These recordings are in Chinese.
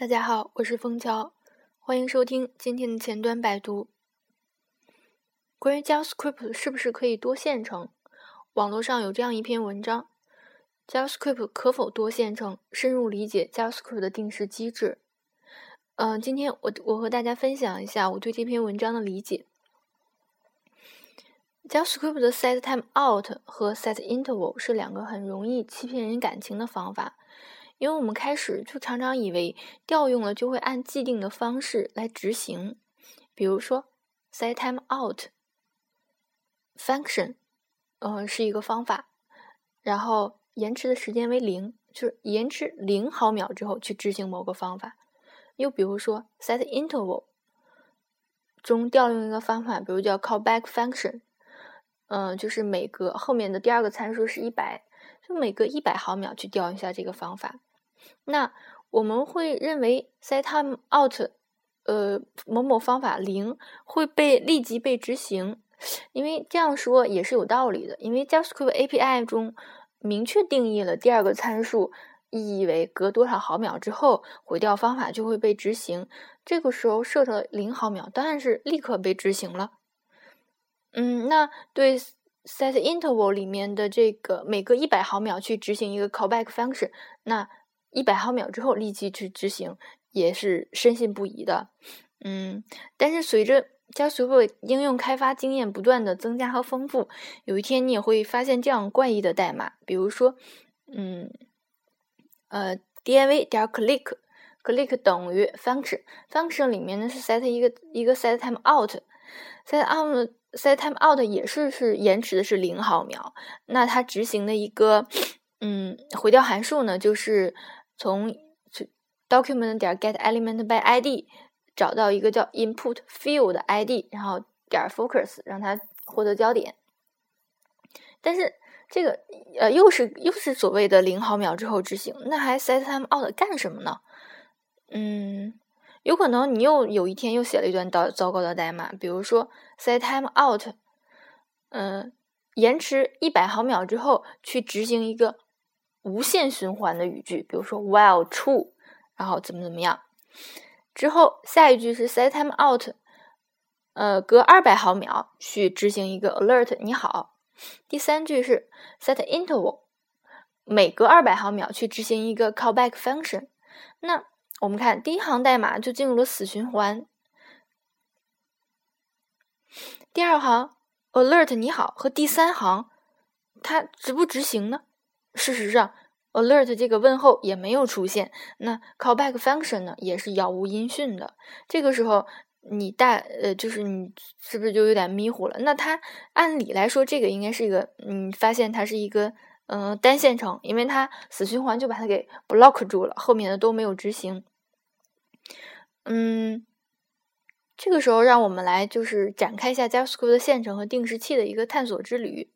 大家好，我是枫桥，欢迎收听今天的前端百读。关于 JavaScript 是不是可以多线程，网络上有这样一篇文章：JavaScript 可否多线程？深入理解 JavaScript 的定时机制。嗯，今天我我和大家分享一下我对这篇文章的理解。JavaScript 的 setTimeout 和 setInterval 是两个很容易欺骗人感情的方法。因为我们开始就常常以为调用了就会按既定的方式来执行，比如说 set time out function，呃是一个方法，然后延迟的时间为零，就是延迟零毫秒之后去执行某个方法。又比如说 set interval 中调用一个方法，比如叫 callback function，嗯，就是每隔后面的第二个参数是一百，就每隔一百毫秒去调一下这个方法。那我们会认为 set time out，呃，某某方法零会被立即被执行，因为这样说也是有道理的。因为 JavaScript API 中明确定义了第二个参数，意义为隔多少毫秒之后毁掉方法就会被执行。这个时候设成零毫秒，当然是立刻被执行了。嗯，那对 set interval 里面的这个每隔一百毫秒去执行一个 callback function，那一百毫秒之后立即去执行，也是深信不疑的。嗯，但是随着 JavaScript 应用开发经验不断的增加和丰富，有一天你也会发现这样怪异的代码，比如说，嗯，呃，div 点 click，click 等于 function，function 里面呢是 set 一个一个 set time out，set out set time out 也是是延迟的是零毫秒，那它执行的一个嗯回调函数呢就是。从 document 点 get element by id 找到一个叫 input field 的 id，然后点 focus 让它获得焦点。但是这个呃又是又是所谓的零毫秒之后执行，那还 set time out 干什么呢？嗯，有可能你又有一天又写了一段糟糟糕的代码，比如说 set time out，嗯，延迟一百毫秒之后去执行一个。无限循环的语句，比如说 while true，然后怎么怎么样，之后下一句是 set time out，呃，隔二百毫秒去执行一个 alert，你好。第三句是 set interval，每隔二百毫秒去执行一个 callback function。那我们看第一行代码就进入了死循环。第二行 alert 你好和第三行它执不执行呢？事实上，alert 这个问候也没有出现，那 callback function 呢也是杳无音讯的。这个时候，你大呃，就是你是不是就有点迷糊了？那它按理来说，这个应该是一个，你发现它是一个嗯单线程，因为它死循环就把它给 block 住了，后面的都没有执行。嗯，这个时候让我们来就是展开一下 JavaScript 的线程和定时器的一个探索之旅，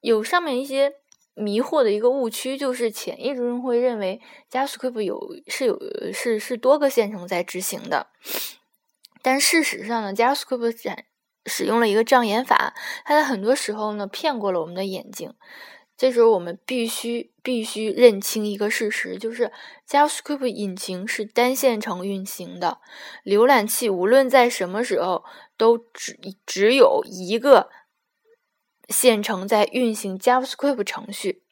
有上面一些。迷惑的一个误区就是，潜意识中会认为 JavaScript 有是有是是多个线程在执行的，但事实上呢，JavaScript 展使用了一个障眼法，它在很多时候呢骗过了我们的眼睛。这时候我们必须必须认清一个事实，就是 JavaScript 引擎是单线程运行的，浏览器无论在什么时候都只只有一个。线程在运行 JavaScript 程序，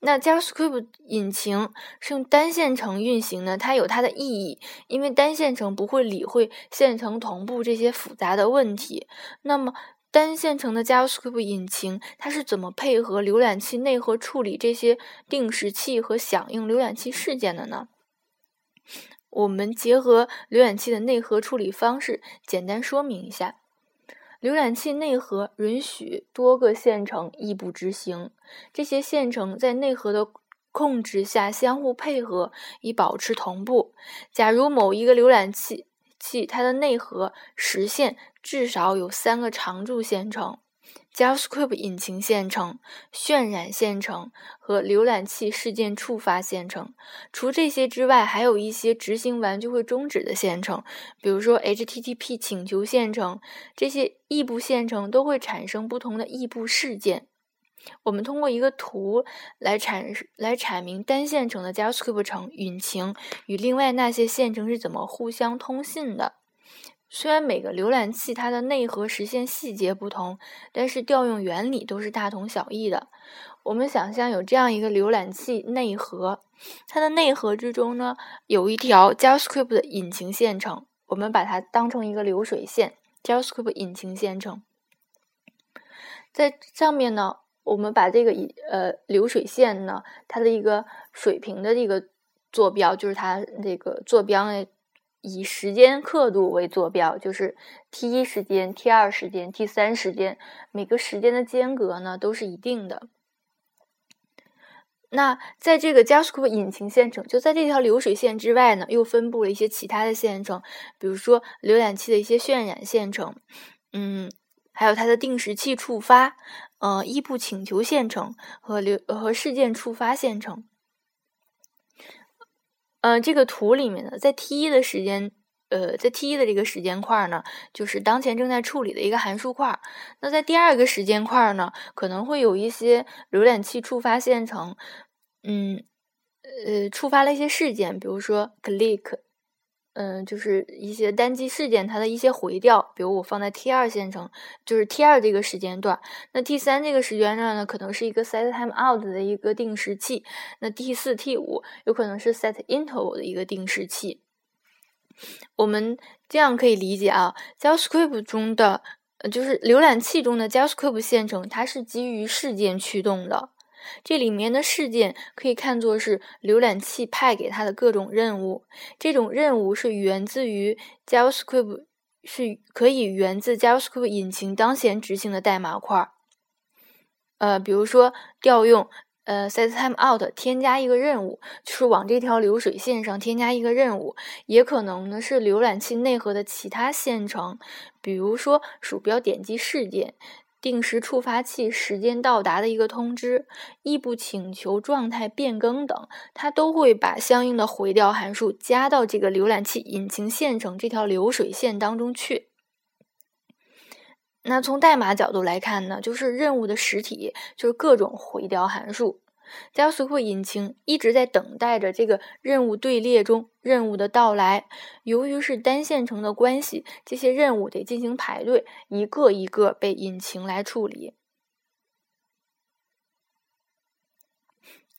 那 JavaScript 引擎是用单线程运行的，它有它的意义，因为单线程不会理会线程同步这些复杂的问题。那么，单线程的 JavaScript 引擎它是怎么配合浏览器内核处理这些定时器和响应浏览器事件的呢？我们结合浏览器的内核处理方式，简单说明一下。浏览器内核允许多个线程异步执行，这些线程在内核的控制下相互配合，以保持同步。假如某一个浏览器器它的内核实现至少有三个常驻线程。JavaScript 引擎线程、渲染线程和浏览器事件触发线程。除这些之外，还有一些执行完就会终止的线程，比如说 HTTP 请求线程。这些异步线程都会产生不同的异步事件。我们通过一个图来阐来阐明单线程的 JavaScript 程引擎与另外那些线程是怎么互相通信的。虽然每个浏览器它的内核实现细节不同，但是调用原理都是大同小异的。我们想象有这样一个浏览器内核，它的内核之中呢有一条 JavaScript 的引擎线程，我们把它当成一个流水线，JavaScript 引擎线程，在上面呢。我们把这个呃流水线呢，它的一个水平的这个坐标，就是它这个坐标以时间刻度为坐标，就是 t 一时间、t 二时间、t 三时间，每个时间的间隔呢都是一定的。那在这个 JavaScript 引擎线程，就在这条流水线之外呢，又分布了一些其他的线程，比如说浏览器的一些渲染线程，嗯。还有它的定时器触发，呃，异步请求线程和流和事件触发线程。嗯，这个图里面呢，在 T 一的时间，呃，在 T 一的这个时间块呢，就是当前正在处理的一个函数块。那在第二个时间块呢，可能会有一些浏览器触发线程，嗯，呃，触发了一些事件，比如说 click。嗯，就是一些单机事件，它的一些回调，比如我放在 T 二线程，就是 T 二这个时间段。那 T 三这个时间段呢，可能是一个 set time out 的一个定时器。那 T 四、T 五有可能是 set interval 的一个定时器。我们这样可以理解啊，JavaScript 中的，就是浏览器中的 JavaScript 线程，它是基于事件驱动的。这里面的事件可以看作是浏览器派给它的各种任务，这种任务是源自于 JavaScript，是可以源自 JavaScript 引擎当前执行的代码块。呃，比如说调用呃 setTimeout 添加一个任务，就是往这条流水线上添加一个任务，也可能呢是浏览器内核的其他线程，比如说鼠标点击事件。定时触发器时间到达的一个通知，异步请求状态变更等，它都会把相应的回调函数加到这个浏览器引擎线程这条流水线当中去。那从代码角度来看呢，就是任务的实体就是各种回调函数。JavaScript 引擎一直在等待着这个任务队列中任务的到来。由于是单线程的关系，这些任务得进行排队，一个一个被引擎来处理。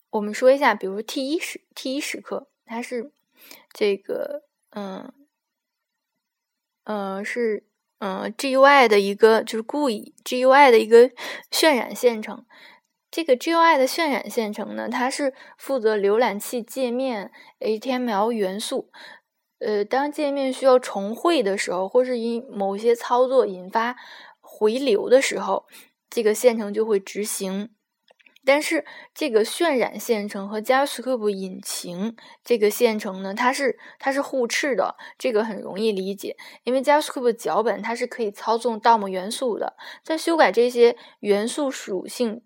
我们说一下，比如 T 一时 T 一时刻，它是这个嗯嗯是嗯 GUI 的一个就是故意 GUI 的一个渲染线程。这个 GUI 的渲染线程呢，它是负责浏览器界面 HTML 元素。呃，当界面需要重绘的时候，或是因某些操作引发回流的时候，这个线程就会执行。但是，这个渲染线程和 JavaScript 引擎这个线程呢，它是它是互斥的。这个很容易理解，因为 JavaScript 脚本它是可以操纵 DOM 元素的，在修改这些元素属性。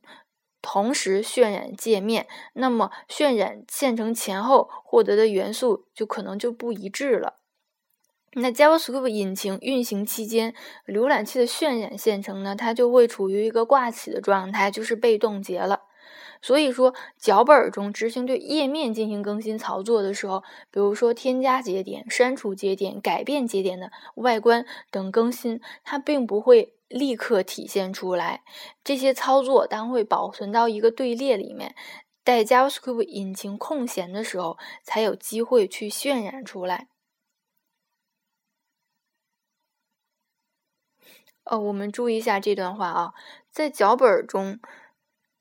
同时渲染界面，那么渲染线程前后获得的元素就可能就不一致了。那 JavaScript 引擎运行期间，浏览器的渲染线程呢，它就会处于一个挂起的状态，就是被冻结了。所以说，脚本中执行对页面进行更新操作的时候，比如说添加节点、删除节点、改变节点的外观等更新，它并不会立刻体现出来。这些操作当会保存到一个队列里面，待 JavaScript 引擎空闲的时候，才有机会去渲染出来。呃，我们注意一下这段话啊，在脚本中。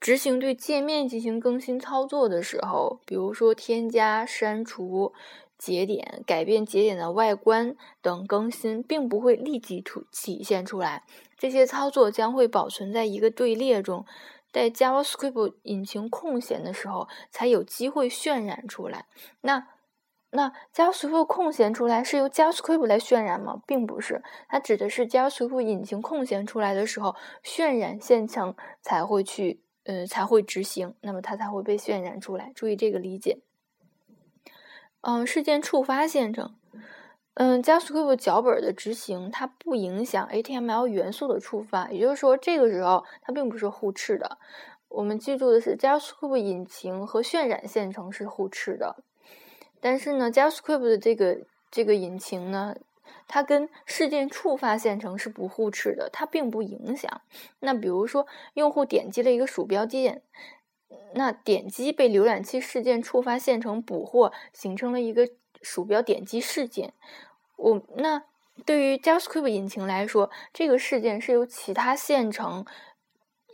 执行对界面进行更新操作的时候，比如说添加、删除节点、改变节点的外观等更新，并不会立即出体现出来。这些操作将会保存在一个队列中，待 JavaScript 引擎空闲的时候，才有机会渲染出来。那那 JavaScript 空闲出来是由 JavaScript 来渲染吗？并不是，它指的是 JavaScript 引擎空闲出来的时候，渲染线程才会去。呃，才会执行，那么它才会被渲染出来。注意这个理解。嗯，事件触发线程，嗯，JavaScript 脚本的执行，它不影响 HTML 元素的触发，也就是说，这个时候它并不是互斥的。我们记住的是，JavaScript 引擎和渲染线程是互斥的，但是呢，JavaScript 的这个这个引擎呢，它跟事件触发线程是不互斥的，它并不影响。那比如说，用户点击了一个鼠标键，那点击被浏览器事件触发线程捕获，形成了一个鼠标点击事件。我那对于 JavaScript 引擎来说，这个事件是由其他线程。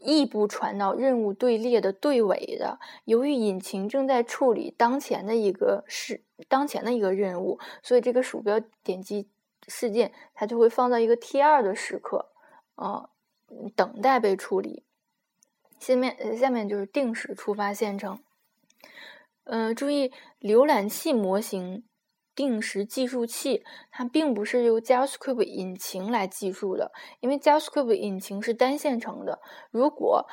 异步传到任务队列的队尾的。由于引擎正在处理当前的一个事，当前的一个任务，所以这个鼠标点击事件它就会放到一个 T 二的时刻，呃，等待被处理。下面下面就是定时触发线程。呃，注意浏览器模型。定时计数器，它并不是由 JavaScript 引擎来计数的，因为 JavaScript 引擎是单线程的。如果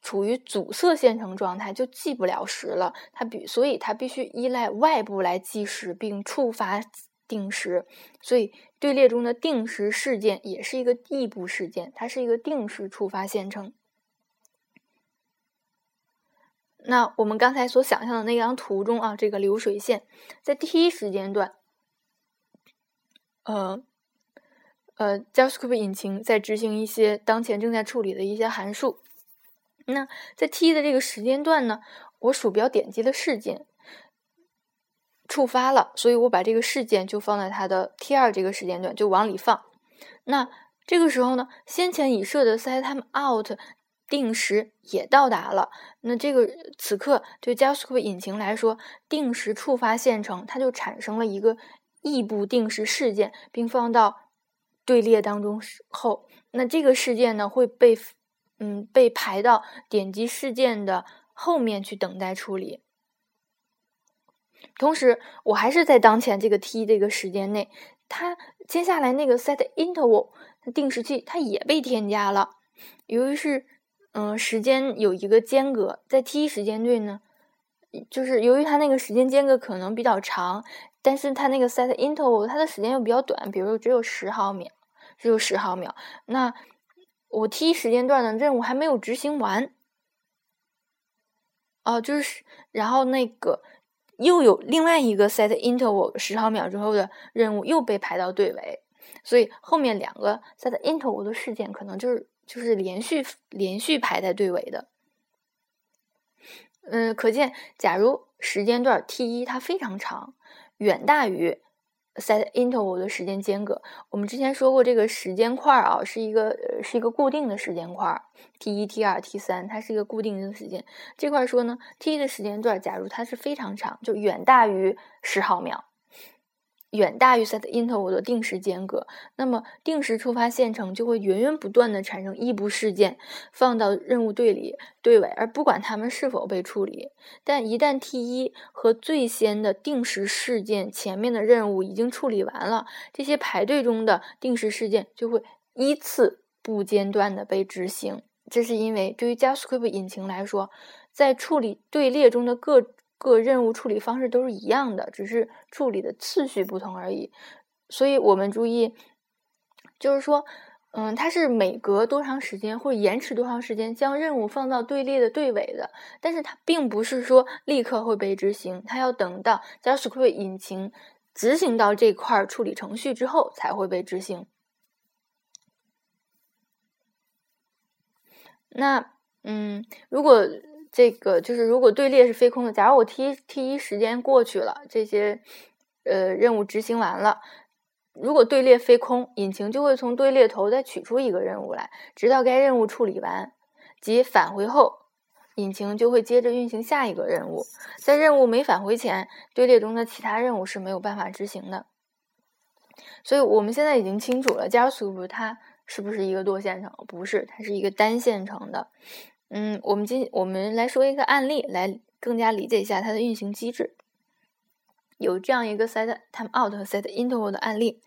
处于阻塞线程状态，就计不了时了。它必，所以它必须依赖外部来计时并触发定时。所以队列中的定时事件也是一个异步事件，它是一个定时触发线程。那我们刚才所想象的那张图中啊，这个流水线在第一时间段，呃呃，JavaScript 引擎在执行一些当前正在处理的一些函数。那在 T 的这个时间段呢，我鼠标点击的事件触发了，所以我把这个事件就放在它的 T 二这个时间段就往里放。那这个时候呢，先前已设的 setTimeout。定时也到达了，那这个此刻对 JavaScript 引擎来说，定时触发线程，它就产生了一个异步定时事件，并放到队列当中后，那这个事件呢会被嗯被排到点击事件的后面去等待处理。同时，我还是在当前这个 T 这个时间内，它接下来那个 setInterval 定时器它也被添加了，由于是。嗯，时间有一个间隔，在 T 时间段呢，就是由于它那个时间间隔可能比较长，但是它那个 set interval 它的时间又比较短，比如只有十毫秒，只有十毫秒。那我 T 时间段的任务还没有执行完，哦，就是然后那个又有另外一个 set interval 十毫秒之后的任务又被排到队尾，所以后面两个 set interval 的事件可能就是。就是连续连续排在队尾的，嗯，可见，假如时间段 T 一它非常长，远大于 set interval 的时间间隔。我们之前说过，这个时间块啊是一个是一个固定的时间块，T 一、T 二、T 三，它是一个固定的时间。这块说呢，T 一的时间段，假如它是非常长，就远大于十毫秒。远大于 set interval 的定时间隔，那么定时触发线程就会源源不断的产生异步事件，放到任务队里队尾，而不管它们是否被处理。但一旦 T 一和最先的定时事件前面的任务已经处理完了，这些排队中的定时事件就会依次不间断的被执行。这是因为对于 JavaScript 引擎来说，在处理队列中的各各任务处理方式都是一样的，只是处理的次序不同而已。所以我们注意，就是说，嗯，它是每隔多长时间或延迟多长时间将任务放到队列的队尾的，但是它并不是说立刻会被执行，它要等到 JavaScript 引擎执行到这块处理程序之后才会被执行。那，嗯，如果。这个就是如果队列是非空的，假如我 T T 一时间过去了，这些呃任务执行完了，如果队列非空，引擎就会从队列头再取出一个任务来，直到该任务处理完，即返回后，引擎就会接着运行下一个任务。在任务没返回前，队列中的其他任务是没有办法执行的。所以我们现在已经清楚了加速不它是不是一个多线程？不是，它是一个单线程的。嗯，我们今我们来说一个案例，来更加理解一下它的运行机制。有这样一个 set timeout 和 set interval 的案例。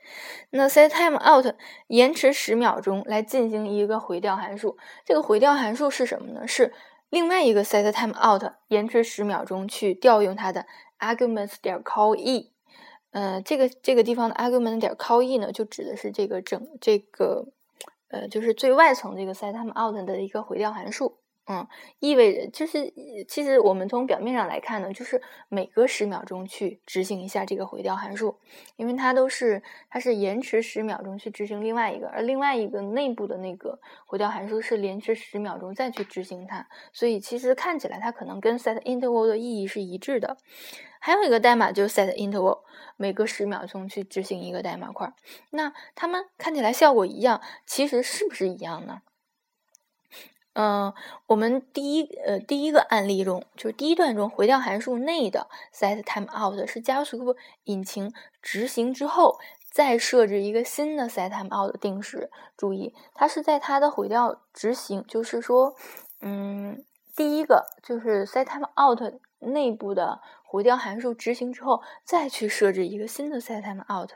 那 set timeout 延迟十秒钟来进行一个回调函数，这个回调函数是什么呢？是另外一个 set timeout 延迟十秒钟去调用它的 arguments 点 call e。呃，这个这个地方的 arguments 点 call e 呢，就指的是这个整这个呃，就是最外层这个 set timeout 的一个回调函数。嗯，意味着就是，其实我们从表面上来看呢，就是每隔十秒钟去执行一下这个回调函数，因为它都是它是延迟十秒钟去执行另外一个，而另外一个内部的那个回调函数是延迟十秒钟再去执行它，所以其实看起来它可能跟 set interval 的意义是一致的。还有一个代码就是 set interval，每隔十秒钟去执行一个代码块，那它们看起来效果一样，其实是不是一样呢？嗯，我们第一呃第一个案例中，就是第一段中回调函数内的 set timeout 是加速引擎执行之后再设置一个新的 set timeout 定时。注意，它是在它的回调执行，就是说，嗯，第一个就是 set timeout 内部的回调函数执行之后，再去设置一个新的 set timeout。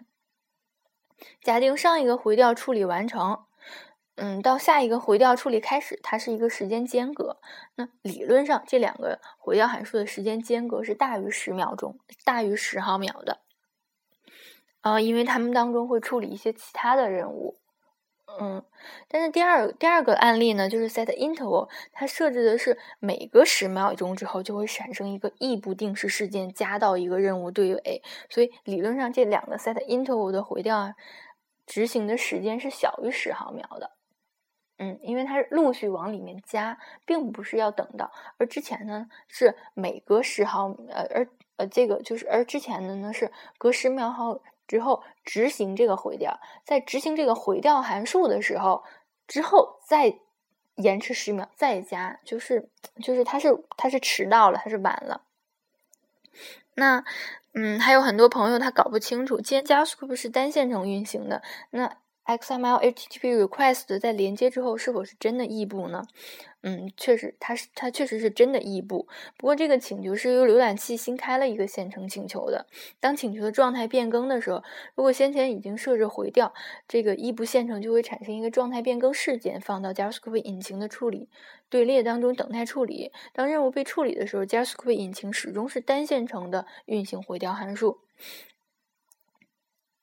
假定上一个回调处理完成。嗯，到下一个回调处理开始，它是一个时间间隔。那理论上，这两个回调函数的时间间隔是大于十秒钟，大于十毫秒的。啊，因为它们当中会处理一些其他的任务。嗯，但是第二第二个案例呢，就是 set interval，它设置的是每隔十秒钟之后就会产生一个异步定时事件，加到一个任务队尾。所以理论上，这两个 set interval 的回调执行的时间是小于十毫秒的。嗯，因为它是陆续往里面加，并不是要等到，而之前呢是每隔十毫，呃，而呃这个就是，而之前的呢是隔十秒后之后执行这个回调，在执行这个回调函数的时候，之后再延迟十秒再加，就是就是它是它是迟到了，它是晚了。那嗯，还有很多朋友他搞不清楚，既然 JavaScript 是单线程运行的，那。XML HTTP request 在连接之后是否是真的异步呢？嗯，确实，它是它确实是真的异步。不过这个请求是由浏览器新开了一个线程请求的。当请求的状态变更的时候，如果先前已经设置回调，这个异步线程就会产生一个状态变更事件，放到 JavaScript 引擎的处理队列当中等待处理。当任务被处理的时候，JavaScript 引擎始终是单线程的运行回调函数。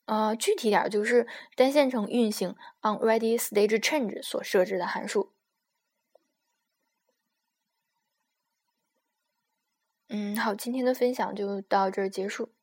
呃，具体点就是单线程运行 onReadyStageChange 所设置的函数。嗯，好，今天的分享就到这儿结束。